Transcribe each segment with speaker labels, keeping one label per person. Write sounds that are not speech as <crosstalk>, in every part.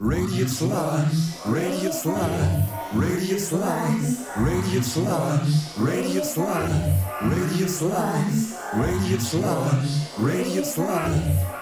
Speaker 1: Radius Live, Radius Live, Radius Live, Radius Live, Radius Live, Radius Live, Radius Live, Radius Live.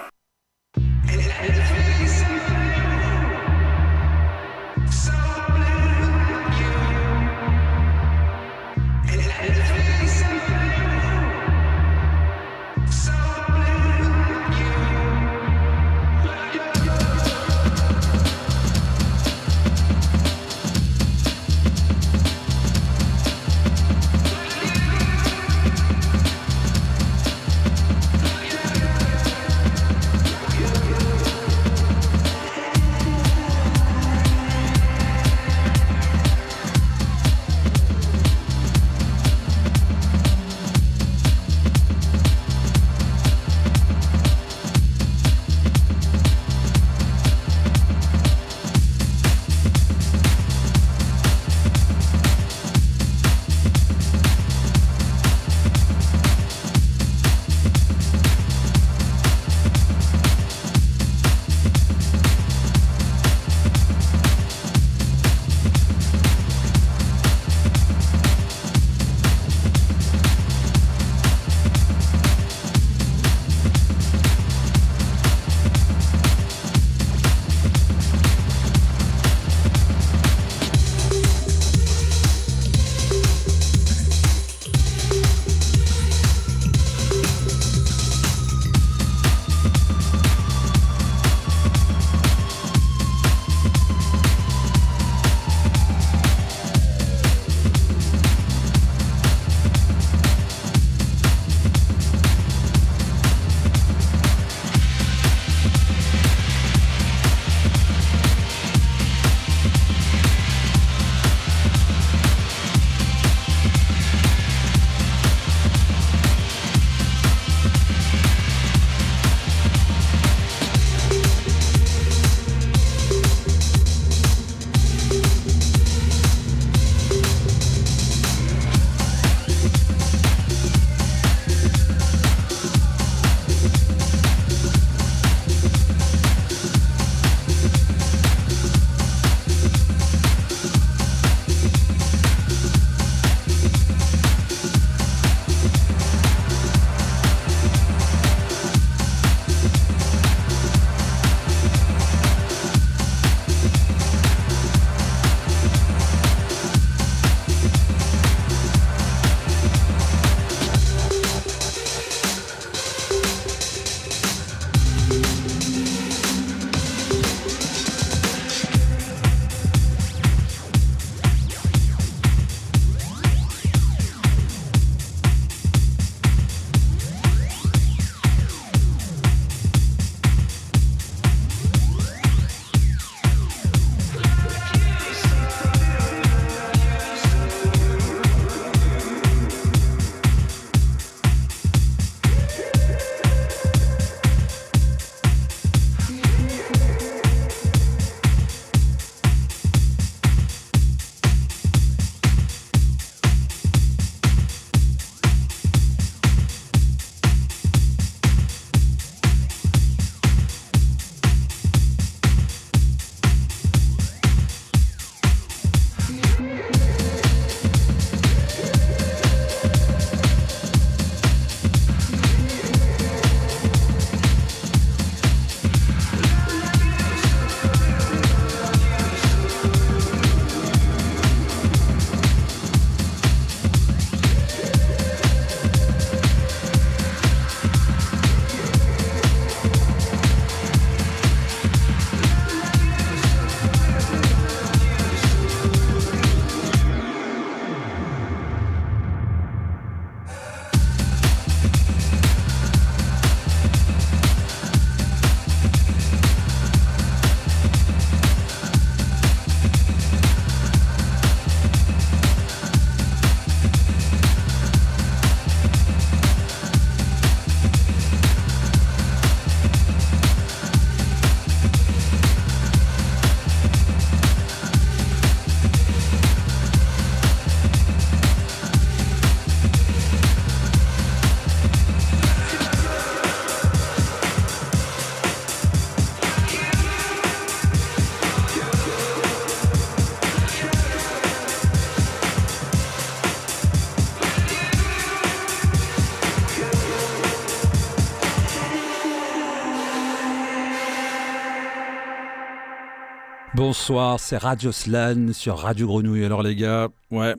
Speaker 2: Bonsoir, c'est Radio Slan sur Radio Grenouille. Alors les gars, ouais,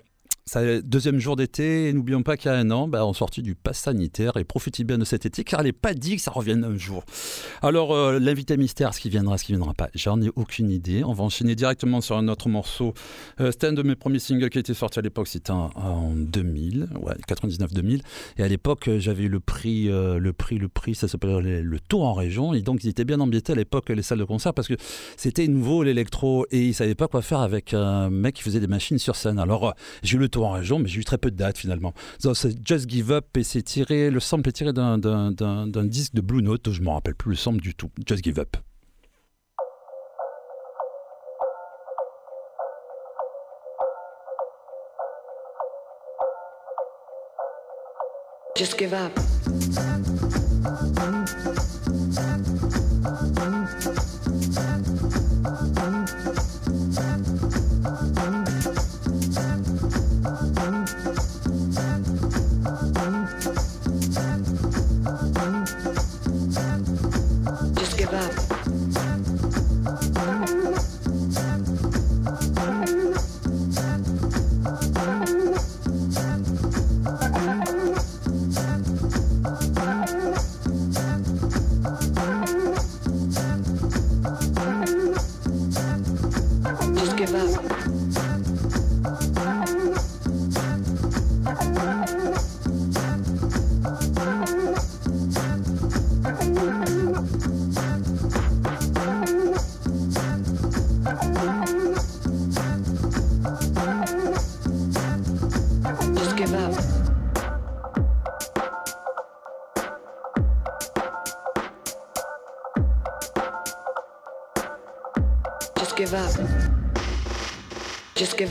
Speaker 2: deuxième jour d'été, et n'oublions pas qu'il y a un an, bah, on sortit du pass sanitaire et profitez bien de cet été car il n'est pas dit que ça revienne un jour. Alors, euh, l'invité mystère, ce qui viendra, ce qui viendra pas, j'en ai aucune idée. On va enchaîner directement sur un autre morceau. Euh, c'était un de mes premiers singles qui a été sorti à l'époque, c'était en, 2000, ouais, 99-2000. Et à l'époque, j'avais eu le prix, euh, le prix, le prix, ça s'appelait le tour en région. Et donc, ils étaient bien embêtés à l'époque, les salles de concert, parce que c'était nouveau l'électro et ils ne savaient pas quoi faire avec un mec qui faisait des machines sur scène. Alors, j'ai eu le en région, mais j'ai eu très peu de dates finalement. C'est Just Give Up et c'est tiré, le sample est tiré d'un disque de Blue Note, je ne me rappelle plus le sample du tout. Just Give Up. Just give up.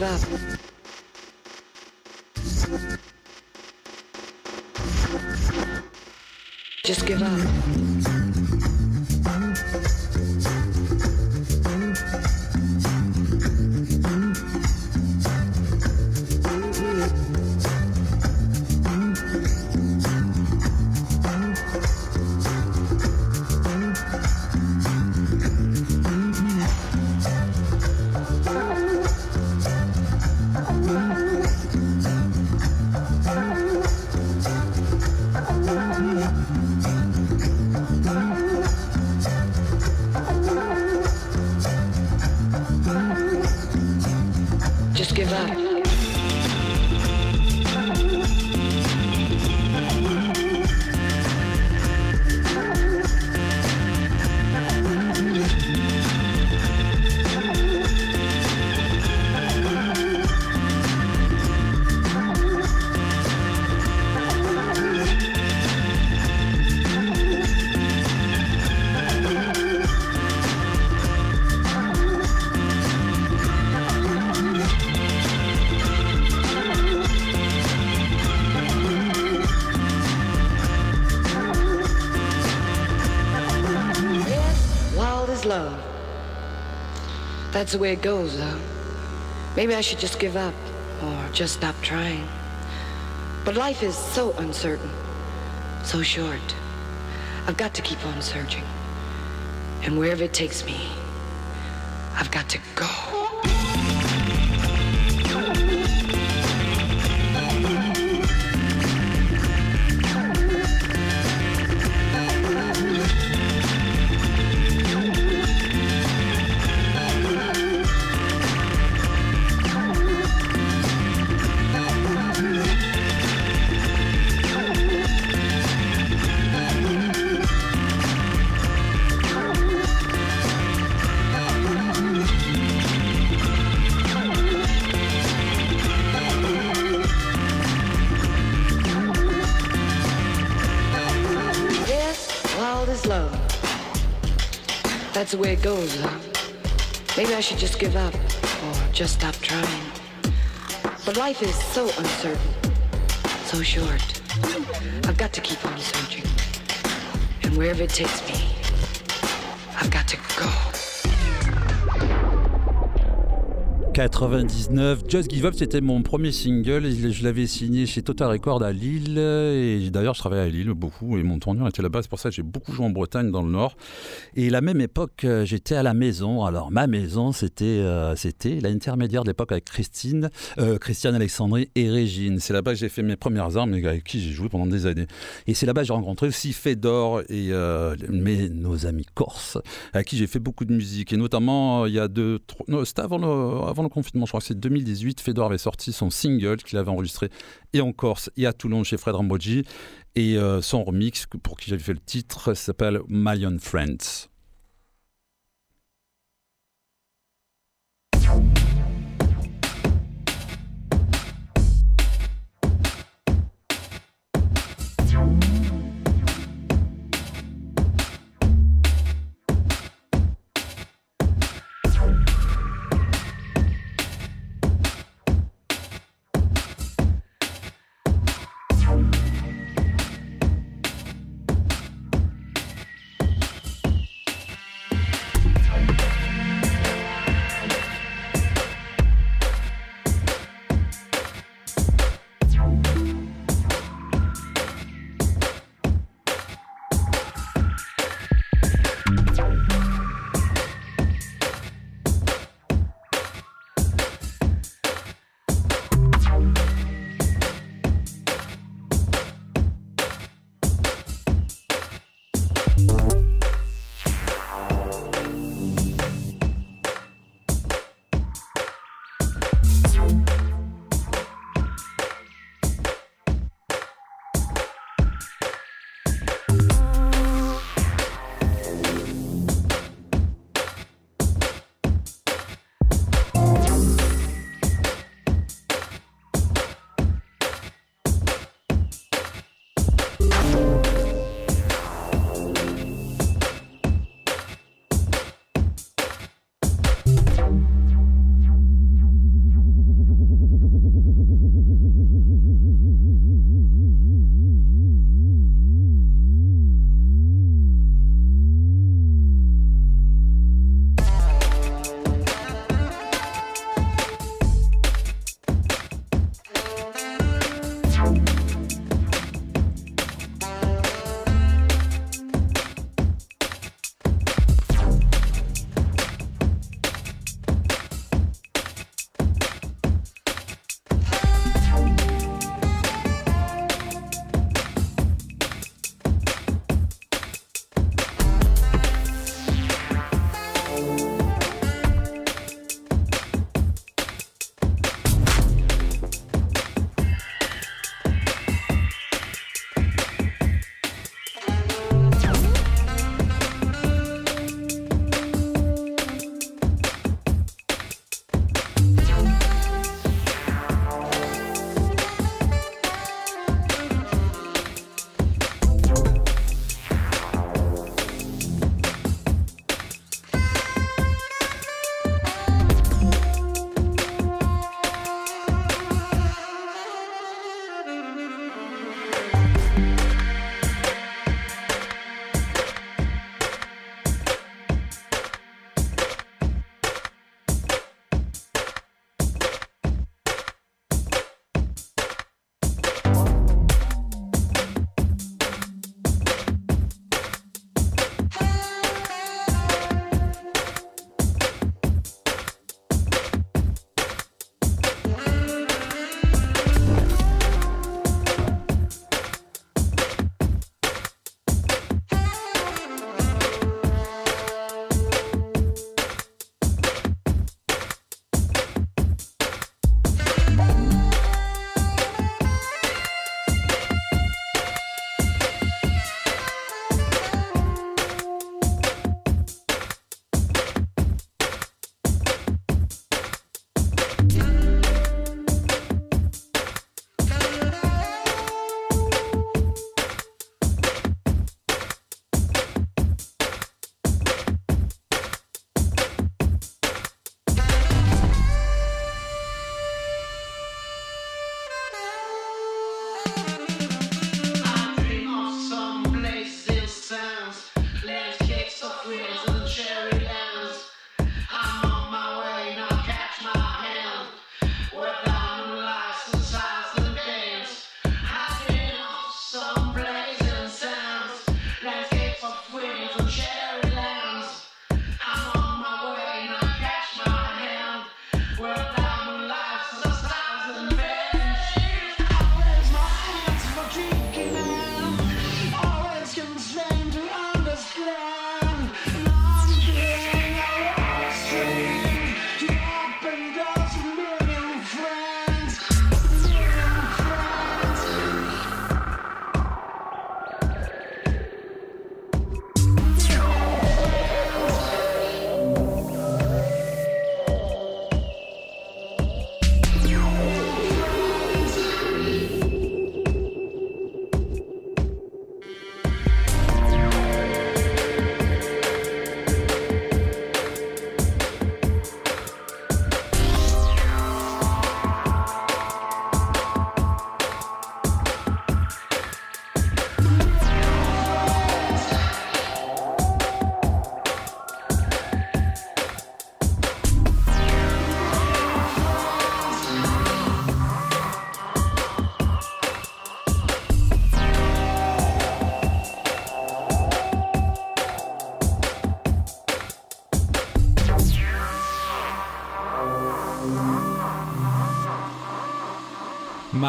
Speaker 2: Give up. Just give up. That's the way it goes, though. Maybe I should just give up or just stop trying. But life is so uncertain, so short. I've got to keep on searching. And wherever it takes me, I've got to go. The way it goes? Maybe I should just give up or just stop trying. But life is so uncertain, so short. I've got to keep on searching. And wherever it takes me, I've got to go. 99. Just Give Up, c'était mon premier single. Je l'avais signé chez Total Record à Lille. Et d'ailleurs, je travaillais à Lille beaucoup. Et mon tournure était là-bas. C'est pour ça que j'ai beaucoup joué en Bretagne, dans le Nord. Et la même époque, euh, j'étais à la maison. Alors, ma maison, c'était euh, c'était l'intermédiaire de l'époque avec Christine, euh, Christiane Alexandrie et Régine. C'est là-bas que j'ai fait mes premières armes, avec qui j'ai joué pendant des années. Et c'est là-bas que j'ai rencontré aussi Fedor et mes, nos amis corses, avec qui j'ai fait beaucoup de musique. Et notamment, il y a deux. C'était avant le, avant le confinement, je crois que c'est 2018, Fedor avait sorti son single qu'il avait enregistré et en Corse et à Toulon chez Fred Ramboji. Et euh, son remix, pour qui j'avais fait le titre, s'appelle Million Friends.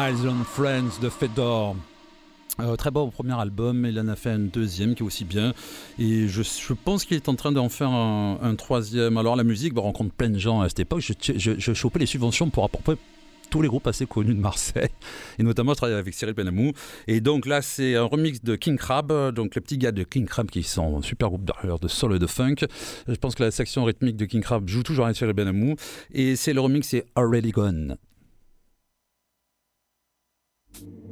Speaker 3: Miles Friends de Fedor. Euh, très bon premier album, il en a fait un deuxième qui est aussi bien. Et je, pense qu'il est en train d'en faire un, troisième. Alors la musique, on rencontre plein de gens à cette époque. Je, je, chopais les subventions pour apporter tous les groupes assez connus de Marseille. Et notamment, je travaille avec Cyril Benamou. Et donc là, c'est un remix de King Crab. Donc les petits gars de King Crab qui sont un super groupe d'ailleurs de soul et de funk. Je pense que la section rythmique de King Crab joue toujours avec Cyril Benamou. Et c'est le remix, c'est Already Gone. King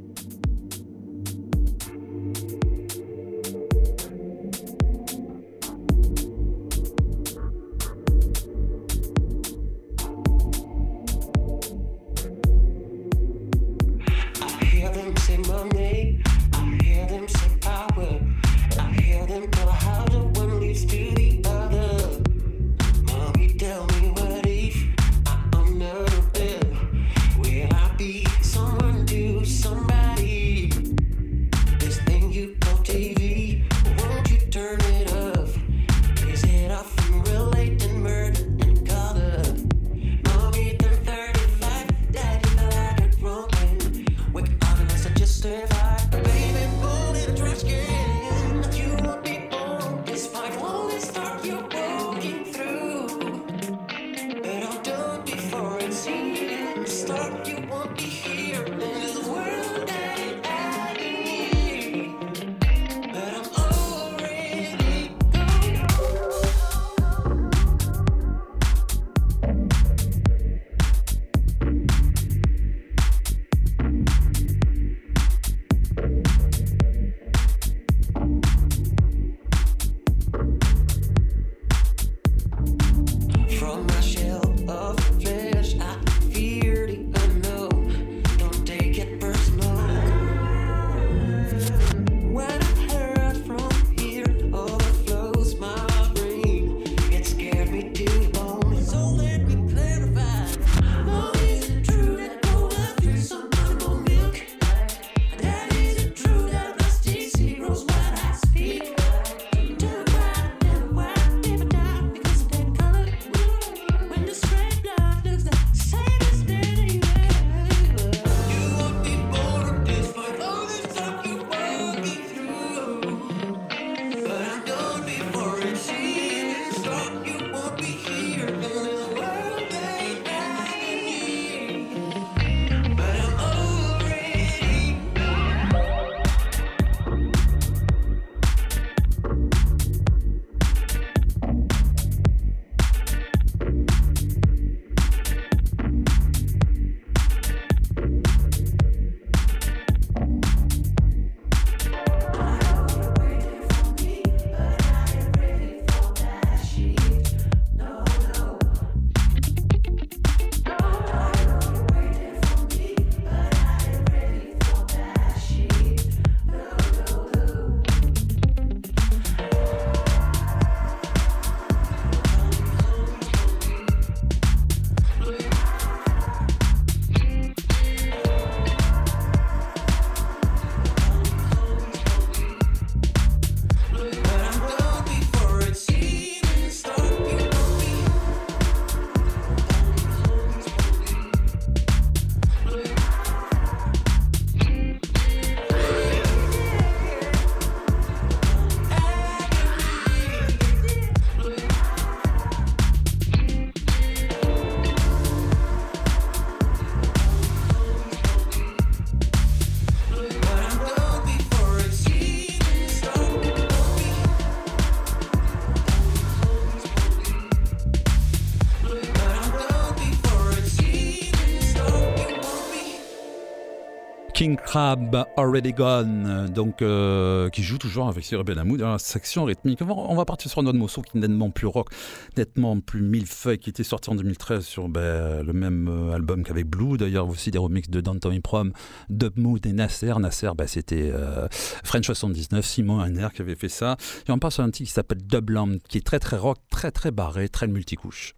Speaker 3: Crab Already Gone, donc euh, qui joue toujours avec Cyril Benamou dans la section rythmique. On va partir sur un autre morceau qui est nettement plus rock, nettement plus millefeuille, qui était sorti en 2013 sur ben, le même euh, album qu'avec Blue. D'ailleurs, aussi des remixes de Danton Prom, Dub Mood et Nasser. Nasser, ben, c'était euh, French 79, Simon Hanner qui avait fait ça. Et on passe à un titre qui s'appelle Dubland, qui est très très rock, très très barré, très multicouche.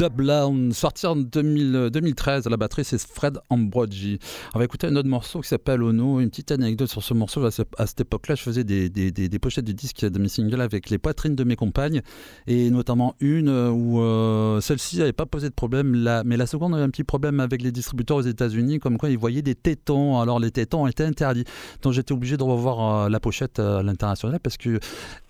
Speaker 2: Dublown, sorti en 2013 à la batterie, c'est Fred Ambrogi. On va écouter un autre morceau qui s'appelle Ono. Une petite anecdote sur ce morceau. À cette époque-là, je faisais des, des, des, pochettes de disques de mes singles avec les poitrines de mes compagnes, et notamment une où euh, celle-ci n'avait pas posé de problème, mais la seconde avait un petit problème avec les distributeurs aux États-Unis, comme quoi ils voyaient des tétons. Alors les tétons étaient interdits. Donc j'étais obligé de revoir euh, la pochette à l'international parce que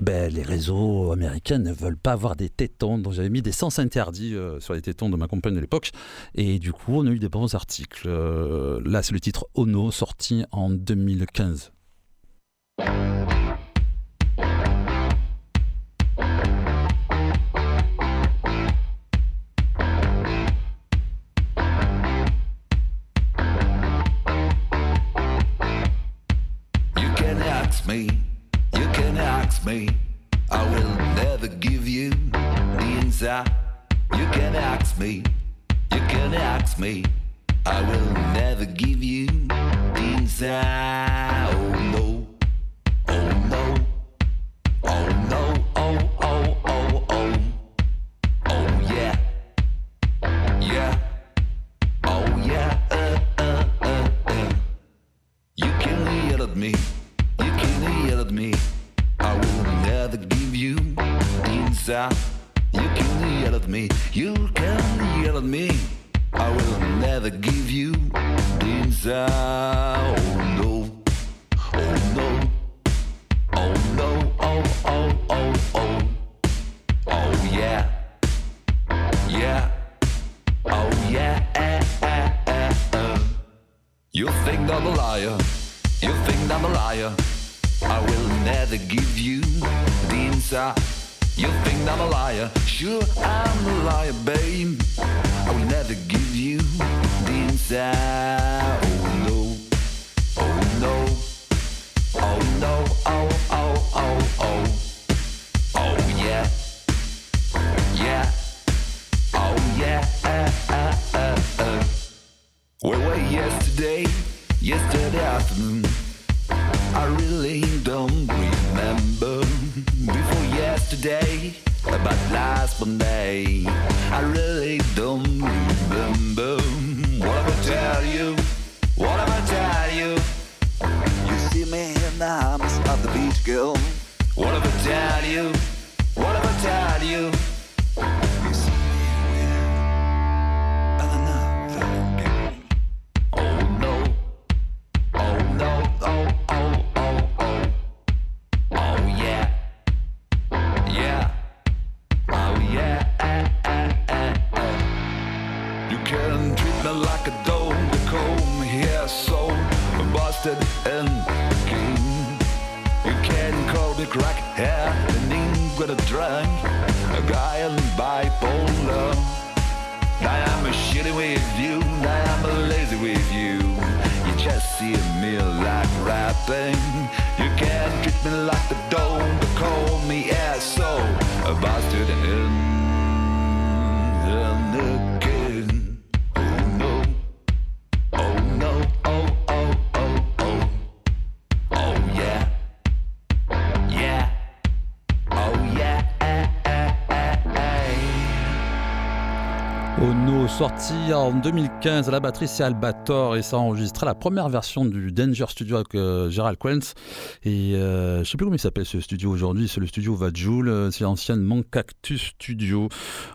Speaker 2: ben, les réseaux américains ne veulent pas avoir des tétons. Donc j'avais mis des sens interdits euh, sur les tétons de ma compagne de l'époque. Et du coup, on a eu des bons articles. Euh, là, c'est le titre Ono, sorti en 2015.
Speaker 4: me, you can ask me. I will never give you the inside. You can ask me, you can ask me. I will never give you the inside. Oh no, oh no, oh no, oh oh oh oh, oh yeah, yeah, oh yeah. Uh, uh, uh, uh. You can yell at me you can yell at me. I will never give you the inside. Me, you can yell at me. I will never give you the inside. Oh no, oh no, oh no, oh oh oh oh, oh yeah, yeah, oh yeah. Eh, eh, eh, eh. You think I'm a liar? You think I'm a liar? I will never give you the inside. You think I'm a liar? Sure, I'm a liar, babe. I will never give you the inside. Oh no, oh no, oh no, oh oh oh oh, oh yeah, yeah, oh yeah. Uh. Where were yesterday? Yesterday afternoon. I really last Monday. I really don't remember. What am I tell you? What am I tell you? You see me in the arms of the beach girl. What am I tell you? What am I tell you?
Speaker 2: and
Speaker 4: king. You can call me crack happening when I drunk. A guy and bipolar. I'm a shitty with you, I'm a lazy with you. You just see me like rapping. You can treat me like the dome, but call me asshole. A bastard and
Speaker 2: en 2015 à la batterie, c'est Albator et ça a enregistré la première version du Danger Studio avec euh, Quenz. Et euh, je sais plus comment il s'appelle ce studio aujourd'hui, c'est le studio Vajoul, euh, c'est l'anciennement Cactus Studio.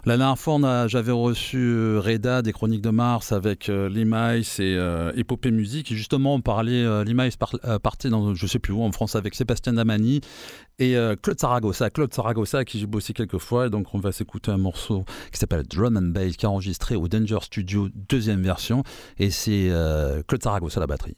Speaker 2: La dernière fois, j'avais reçu Reda des Chroniques de Mars avec Limais et Épopée Musique. Et justement, on parlait, Limais partait dans je sais plus où en France avec Sébastien Damani et Claude Saragossa. Claude Saragossa qui j'ai bossé quelques fois. Donc, on va s'écouter un morceau qui s'appelle Drum and Bass qui est enregistré au Danger Studio deuxième version et c'est euh, Claude Saragossa la batterie.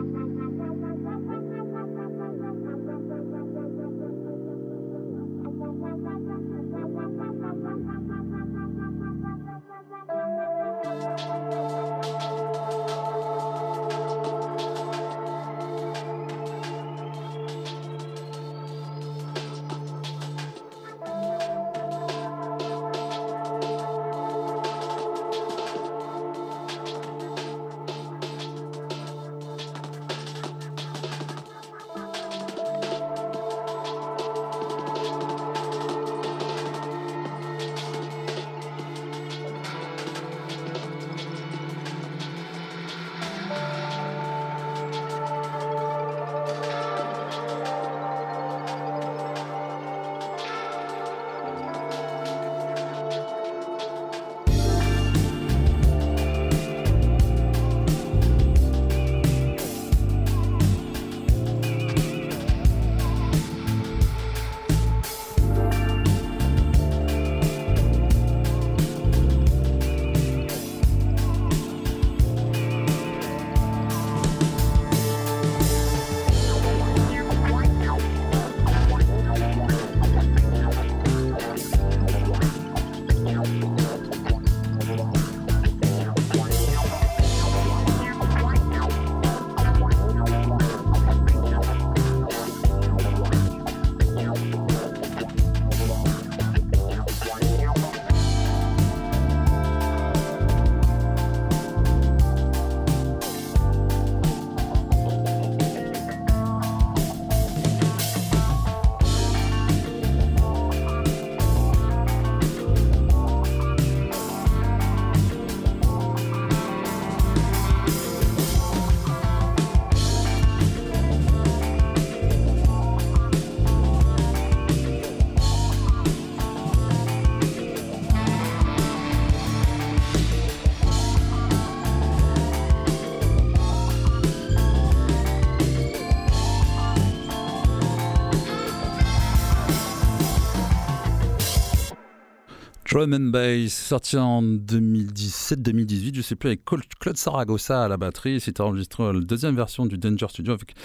Speaker 5: Drum and Bass, sorti en 2017-2018, je sais plus, avec Claude Saragossa à la batterie. C'était enregistré la deuxième version du Danger Studio avec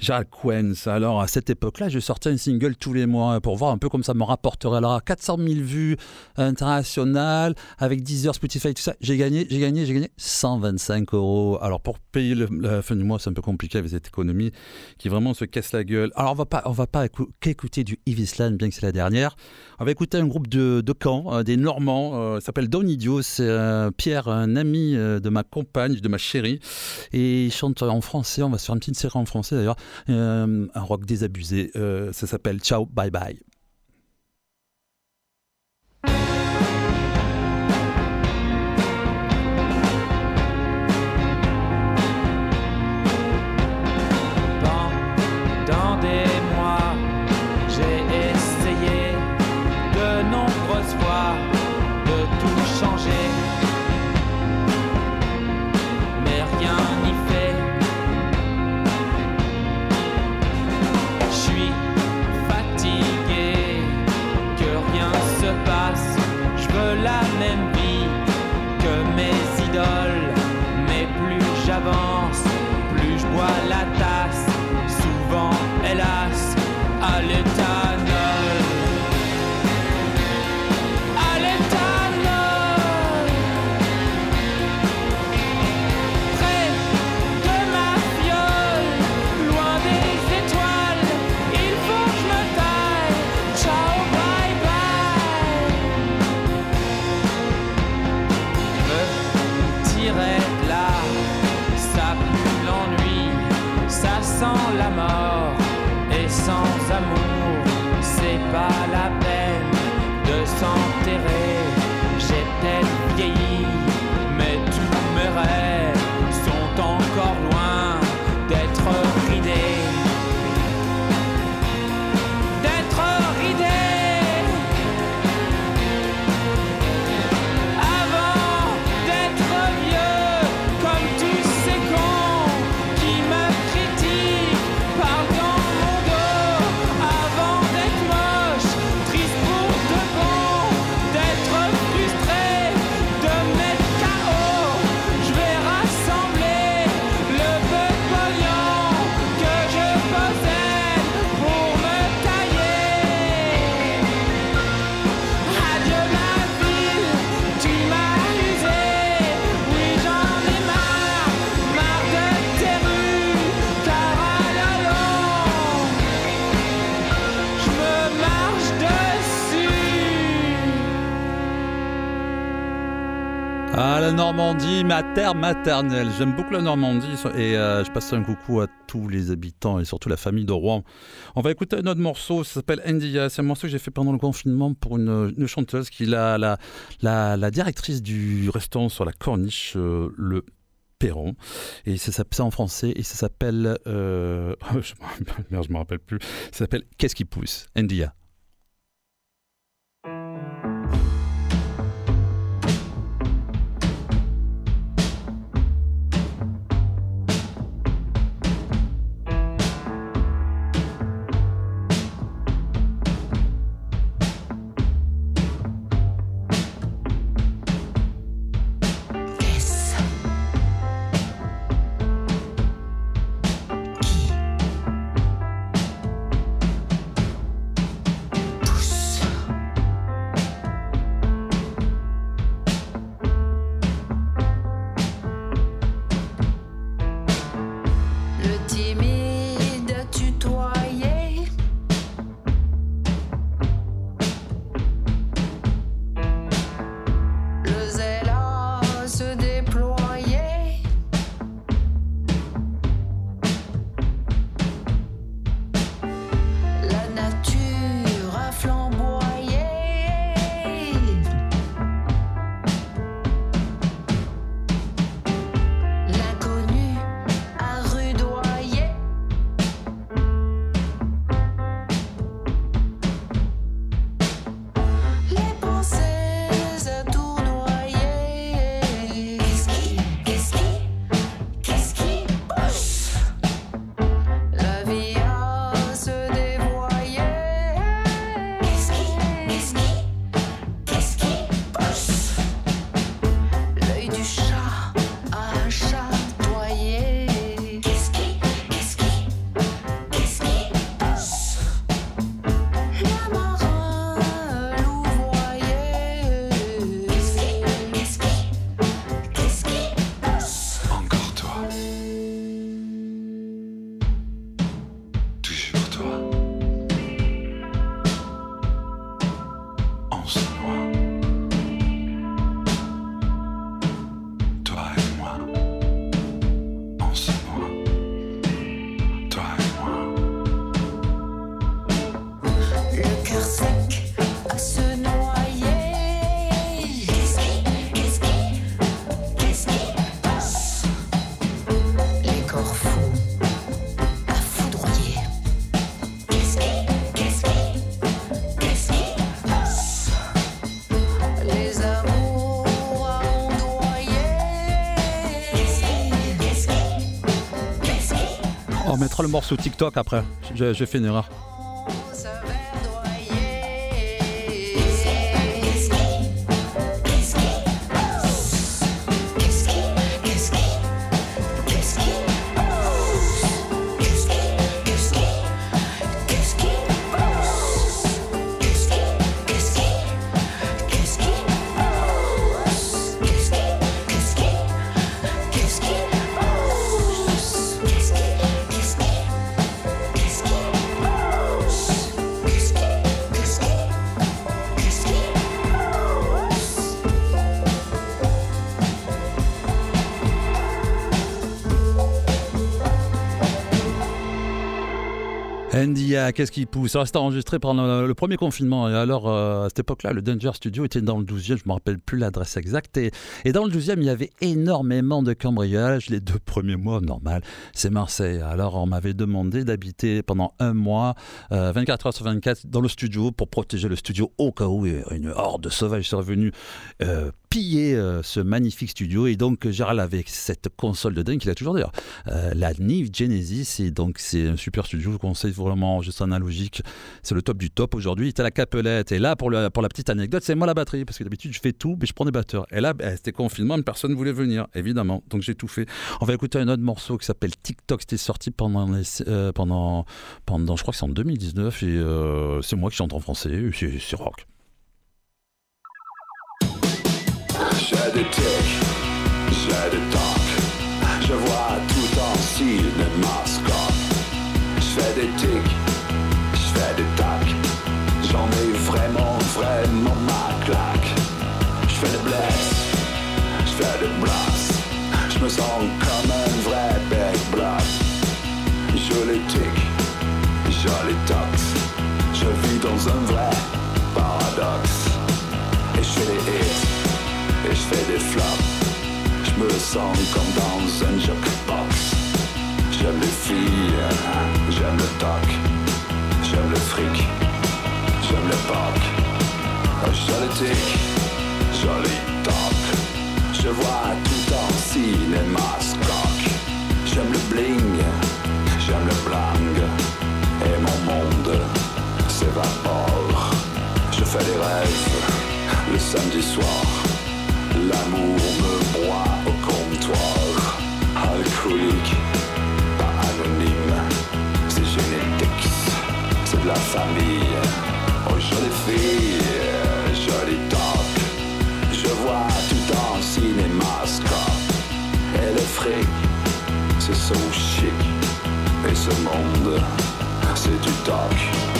Speaker 5: Jacques Quens. Alors à cette époque-là, je sortais un single tous les mois pour voir un peu comme ça me rapporterait. Alors 400 000 vues internationales, avec 10 heures Spotify, tout ça. J'ai gagné, j'ai gagné, j'ai gagné 125 euros. Alors pour payer la fin du mois, c'est un peu compliqué avec cette économie qui vraiment se casse la gueule. Alors on va pas, on va pas écouter du Yves bien que c'est la dernière. On va écouter un groupe de, de Caen, euh, des Normands, euh, s'appelle Don Idiot. C'est euh, Pierre, un ami euh, de ma compagne, de ma chérie. Et il chante en français. On va se faire une petite série en français d'ailleurs. un rock désabusé. ça s'appelle Ciao, bye bye.
Speaker 6: Normandie, ma terre maternelle. J'aime beaucoup la Normandie et euh, je passe un coucou à tous les habitants et surtout la famille de Rouen. On va écouter un autre morceau, ça s'appelle India. C'est un morceau que j'ai fait pendant le confinement pour une, chanteuse qui est la, directrice du restaurant sur la corniche, euh, le Perron. Et c'est en français et ça s'appelle. Euh, <laughs> je ne me rappelle plus. Ça s'appelle Qu'est-ce qui pousse? India. Le morceau TikTok après. J'ai fait une erreur. qu'est-ce qui pousse? Ça c'était enregistré pendant le premier confinement. Et alors, euh, à cette époque-là, le Danger Studio était dans le 12e, je ne me rappelle plus l'adresse exacte. Et, dans le 12e, il y avait énormément de cambriolages. Les deux premiers mois, normal, c'est Marseille. Alors, on m'avait demandé d'habiter pendant un mois, 24 euh, heures sur 24, dans le studio pour protéger le studio au cas où une horde de sauvages serait venue euh, piller euh, ce magnifique studio. Et donc, Gérald, avec cette console de dingue qu'il a toujours d'ailleurs, euh, la Nive Genesis, et donc c'est un super studio. Je vous conseille vraiment juste analogique. C'est le top du top aujourd'hui. Il est à la Capelette. Et là, pour, la petite anecdote, c'est moi la batterie, parce que d'habitude, je fais tout, mais je prends des batteurs. Et là, ben, c'était confinement, personne ne voulait venir, évidemment. Donc, j'ai tout fait. On va écouter un autre morceau qui s'appelle TikTok. C'était sorti pendant, euh, pendant, pendant, je crois que c'est en 2019. Et c'est moi qui chante en français. C'est rock.
Speaker 4: Tics, j'ai des tocs. Je vois tout en style Je me sens comme dans un jukebox. J'aime les filles, j'aime le toc, j'aime le fric, j'aime le poc. Joli tic, joli toc. Je vois tout en cinémascope. J'aime le bling, j'aime le blang. Et mon monde s'évapore. Je fais des rêves le samedi soir. L'amour me la famille. Oh jolie fille, jolie top. Je vois tout en cinémascope. Et le fric, c'est so chic. Et ce monde, c'est du toc.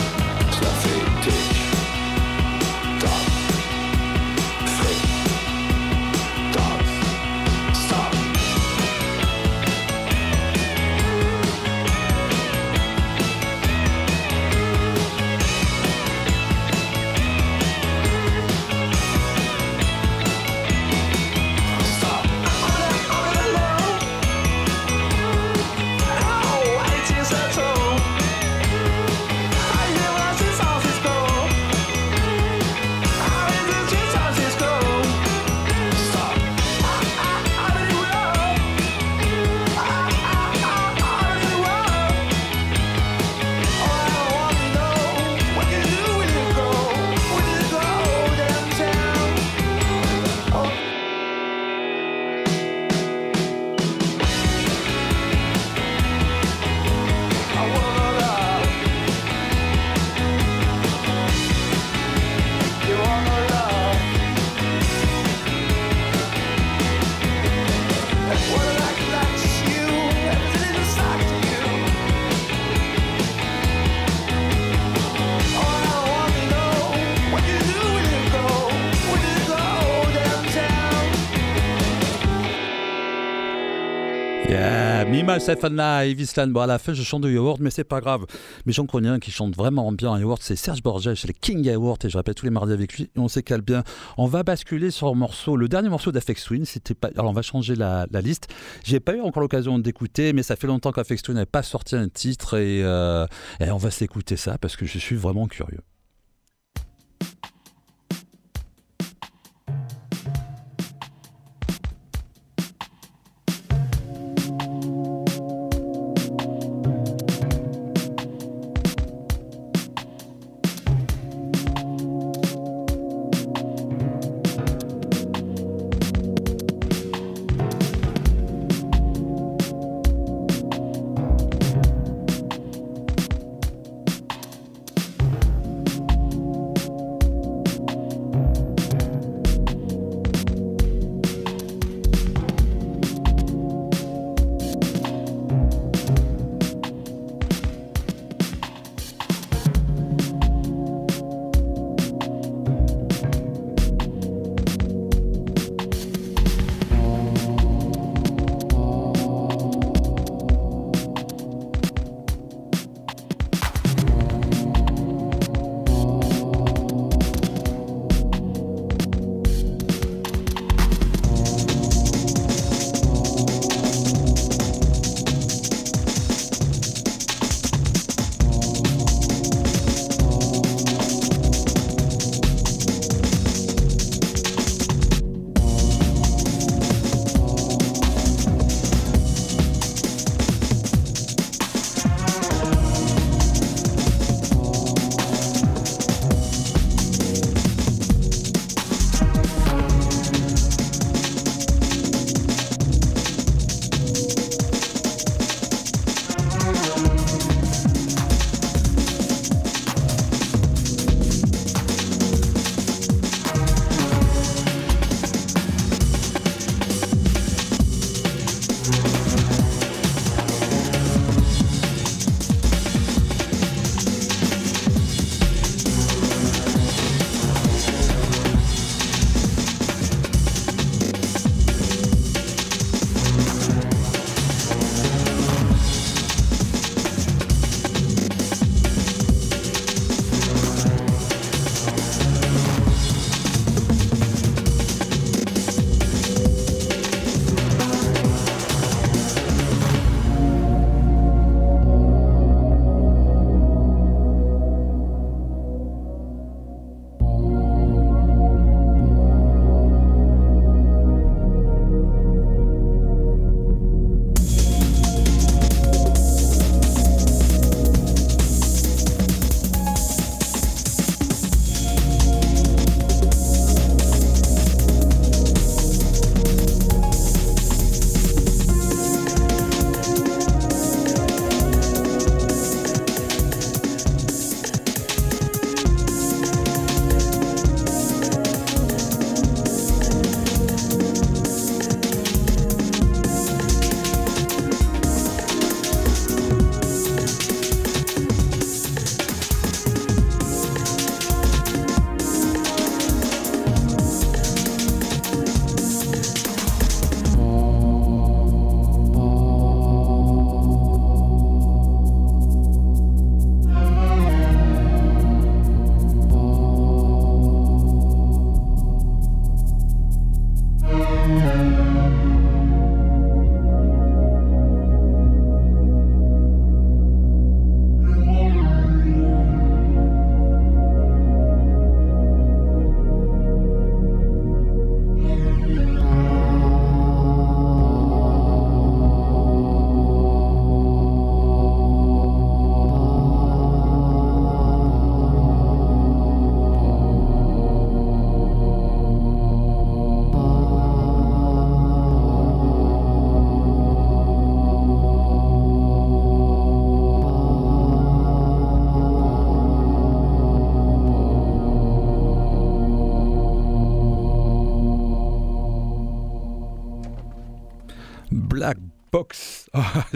Speaker 2: Myself and Island. Bon, à la fin, je chante de Yaourt, mais c'est pas grave. Mais j'en connais un qui chante vraiment bien Yaourt, c'est Serge Borges, c'est le King Yaourt, et je répète tous les mardis avec lui, et on s'écale bien. On va basculer sur le morceau, le dernier morceau d'Afex Twin, c'était pas. Alors, on va changer la, la liste. J'ai pas eu encore l'occasion d'écouter, mais ça fait longtemps qu'Afex Twin n'avait pas sorti un titre, et, euh, et on va s'écouter ça parce que je suis vraiment curieux.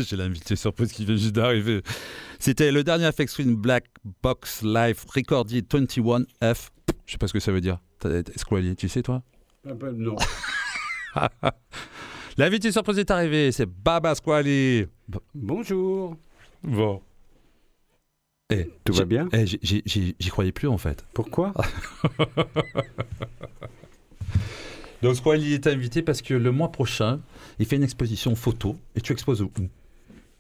Speaker 2: J'ai l'invité surprise qui vient juste d'arriver. C'était le dernier Afex Twin Black Box Live Recorded 21F. Je sais pas ce que ça veut dire. Squally, tu sais toi?
Speaker 7: Ah ben, non. <laughs>
Speaker 2: L'invité surprise est arrivé, c'est Baba Squally.
Speaker 7: Bonjour.
Speaker 2: Bon. Eh,
Speaker 7: Tout va bien?
Speaker 2: eh, J'y croyais plus en fait.
Speaker 7: Pourquoi? <laughs>
Speaker 2: Donc Squally est invité parce que le mois prochain, il fait une exposition photo et tu exposes où?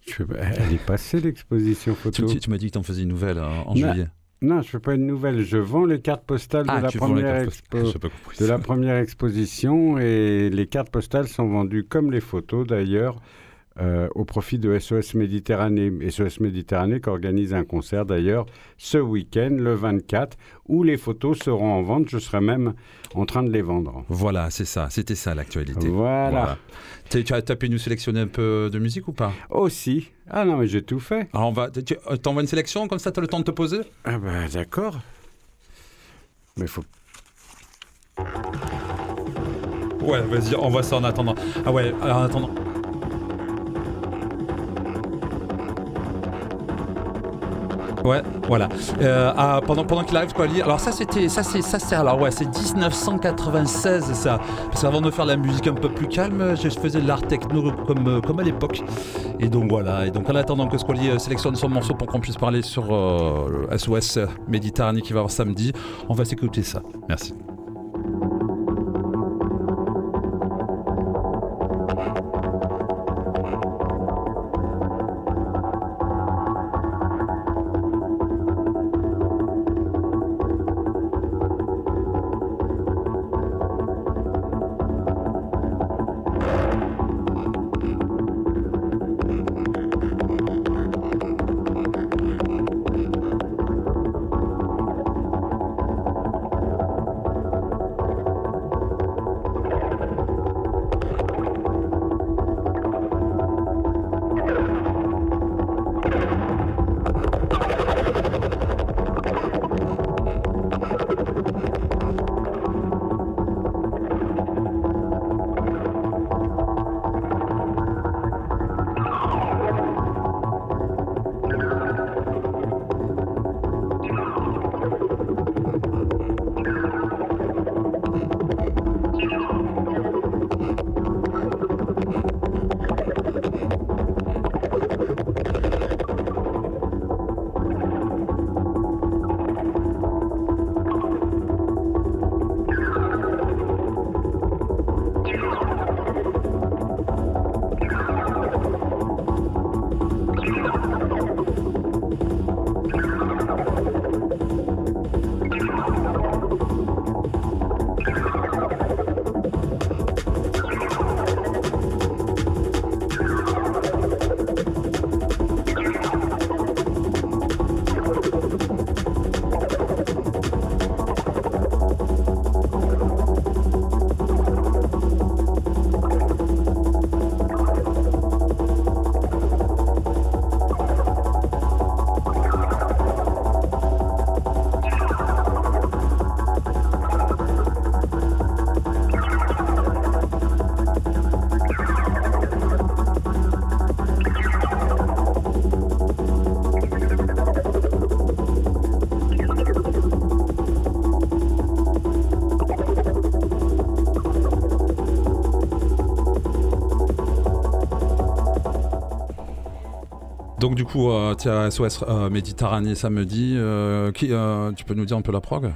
Speaker 7: Je- Elle est passée l'exposition photo.
Speaker 2: tu- tu m'as dit que tu en faisais une nouvelle hein, en
Speaker 7: Non.
Speaker 2: juillet.
Speaker 7: Non, je fais pas une nouvelle. Je vends les cartes postales de, la
Speaker 2: Ah, les
Speaker 7: première expo-
Speaker 2: compris
Speaker 7: de la première exposition et les cartes postales sont vendues comme les photos d'ailleurs euh, au profit de SOS Méditerranée. SOS Méditerranée qui organise un concert d'ailleurs ce week-end, le 24, où les photos seront en vente. Je serai même en train de les vendre.
Speaker 2: Voilà, c'est ça. C'était ça l'actualité.
Speaker 7: Voilà.
Speaker 2: Tu, tu as tapé nous sélectionner un peu de musique ou pas?
Speaker 7: Aussi. Ah non, mais j'ai tout fait.
Speaker 2: Alors on va. Euh, t'envoies une sélection comme ça, tu as le temps de te poser?
Speaker 7: Ah bah d'accord. Mais faut
Speaker 2: Ouais, vas-y, envoie ça en attendant. Ah ouais, en attendant. Ouais, voilà. Euh, ah, pendant pendant qu'il arrive, quoi, Ali, alors ça c'était ça c'est ça c'est alors ouais c'est 1996 ça parce qu'avant de faire la musique un peu plus calme, je faisais de l'art techno comme euh, comme à l'époque et donc voilà et donc en attendant que Squally euh, sélectionne son morceau pour qu'on puisse parler sur le SOS Méditerranée qui va avoir samedi, on va s'écouter ça. Merci. Du coup, euh, SOS euh, Méditerranée samedi. euh, qui, euh, tu peux nous dire un peu la prog?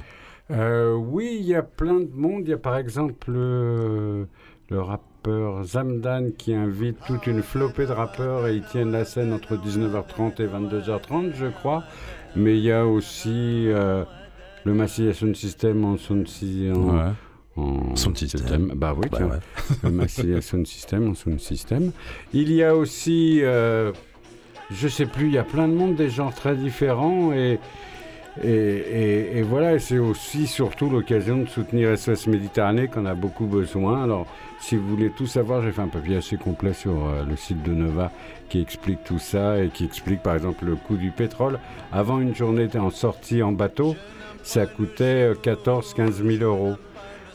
Speaker 7: Euh, oui, il y a plein de monde. Il y a par exemple euh, le rappeur Zamdan qui invite toute une flopée de rappeurs et ils tiennent la scène entre 19h30 et 22h30, je crois. Mais il y a aussi euh, le Massilia Sound System en sound, sy- en, en
Speaker 2: Sound system.
Speaker 7: Bah oui,
Speaker 2: Bah
Speaker 7: tiens.
Speaker 2: ouais.
Speaker 7: le Sound System en sound system. Il y a aussi, euh, je sais plus, il y a plein de monde, des genres très différents et et, et- voilà, c'est aussi surtout l'occasion de soutenir SOS Méditerranée qu'on a beaucoup besoin. Alors, si vous voulez tout savoir, j'ai fait un papier assez complet sur euh, le site de Nova qui explique tout ça et qui explique par exemple le coût du pétrole. Avant une journée en sortie en bateau, ça coûtait 14-15 000 euros.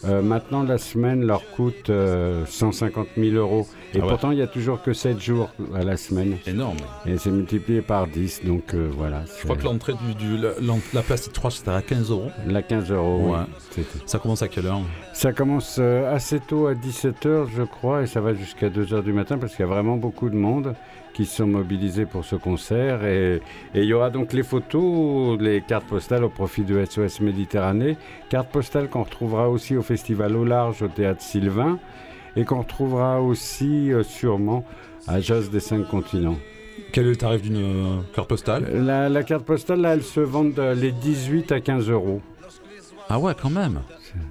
Speaker 7: Euh, maintenant, la semaine leur coûte euh, 150 000 euros. Et
Speaker 2: Ah ouais.
Speaker 7: pourtant, il n'y a toujours que 7 jours à la semaine.
Speaker 2: Énorme.
Speaker 7: Et c'est multiplié par 10. Donc euh, voilà.
Speaker 2: Je crois que l'entrée du, du- la, la place Titre 3, c'était à 15 euros.
Speaker 7: La 15 euros.
Speaker 2: Ouais. Ça commence à quelle heure?
Speaker 7: Ça commence euh, assez tôt à 17h, je crois, et ça va jusqu'à 2h du matin parce qu'il y a vraiment beaucoup de monde qui sont mobilisés pour ce concert. Et et il y aura donc les photos, les cartes postales au profit de SOS Méditerranée. Cartes postales qu'on retrouvera aussi au Festival au Large au Théâtre Sylvain et qu'on retrouvera aussi euh, sûrement à Josse des Cinq Continents.
Speaker 2: Quel est le tarif d'une euh, carte postale?
Speaker 7: La, la carte postale, là, elle se vend de- les 18 à 15 euros.
Speaker 2: Ah ouais, quand même.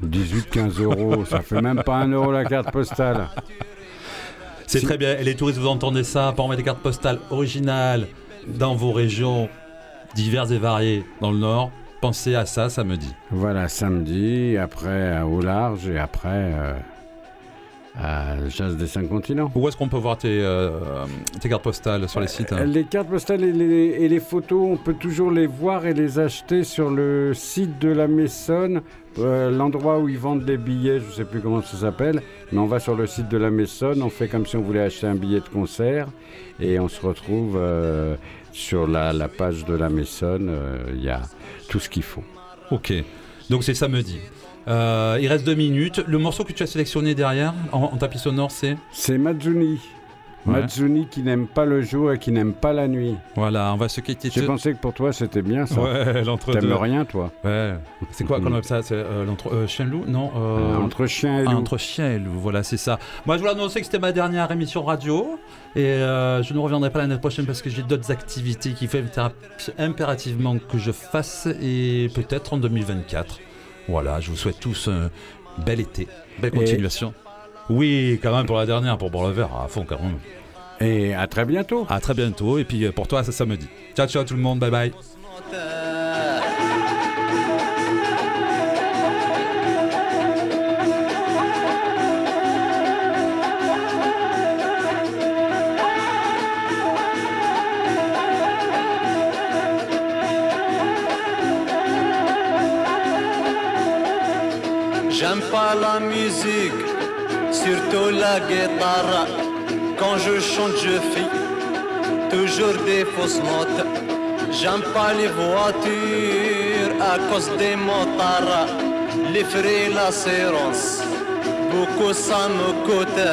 Speaker 7: 18-15 euros, ça fait même pas un euro la carte postale.
Speaker 2: C'est très bien. Et les touristes, vous entendez ça Pour envoyer des cartes postales originales dans vos régions diverses et variées dans le Nord, pensez à ça samedi.
Speaker 7: Voilà, samedi, après à au large et après euh, à Jazz des Cinq Continents.
Speaker 2: Où est-ce qu'on peut voir tes, euh, tes cartes postales sur les sites hein?
Speaker 7: Les cartes postales et les, et les photos, on peut toujours les voir et les acheter sur le site de la Maisonne, euh, l'endroit où ils vendent les billets, je ne sais plus comment ça s'appelle, mais on va sur le site de la Maisonne, on fait comme si on voulait acheter un billet de concert et on se retrouve euh, sur la, la page de la Maisonne, euh, il y a tout ce qu'il faut.
Speaker 2: Ok. Donc c'est samedi. Il reste deux minutes. Le morceau que tu as sélectionné derrière, en, en tapis sonore, c'est?
Speaker 7: C'est Mazzuni.
Speaker 2: Ouais.
Speaker 7: Qui n'aime pas le jour et qui n'aime pas la nuit.
Speaker 2: Voilà, on va se quitter.
Speaker 7: J'ai pensé que pour toi c'était bien ça.
Speaker 2: Ouais, <laughs> l'entre-deux.
Speaker 7: T'aimes rien toi
Speaker 2: Ouais. C'est quoi qu'on appelle ça? C'est euh, l'entre euh, chien loup? Non. euh,
Speaker 7: Euh, Entre chien et
Speaker 2: ah,
Speaker 7: loup.
Speaker 2: entre chien et loup, voilà, c'est ça. Moi, je voulais annoncer que c'était ma dernière émission radio et euh, je ne reviendrai pas l'année prochaine parce que j'ai d'autres activités qu'il faut impéra- impérativement que je fasse et peut-être en 2024. Voilà, je vous souhaite tous un bel été, belle
Speaker 7: Et-
Speaker 2: continuation. Oui, quand même pour la dernière, pour boire le verre à fond quand même.
Speaker 7: Et à très bientôt.
Speaker 2: À très bientôt et puis euh, pour toi, c'est samedi. Ciao, ciao tout le monde, bye bye.
Speaker 3: J'aime pas la musique, surtout la guitare. Quand je chante, je fais toujours des fausses notes. J'aime pas les voitures à cause des motards. Les frais, l'assurance, beaucoup ça me coûte.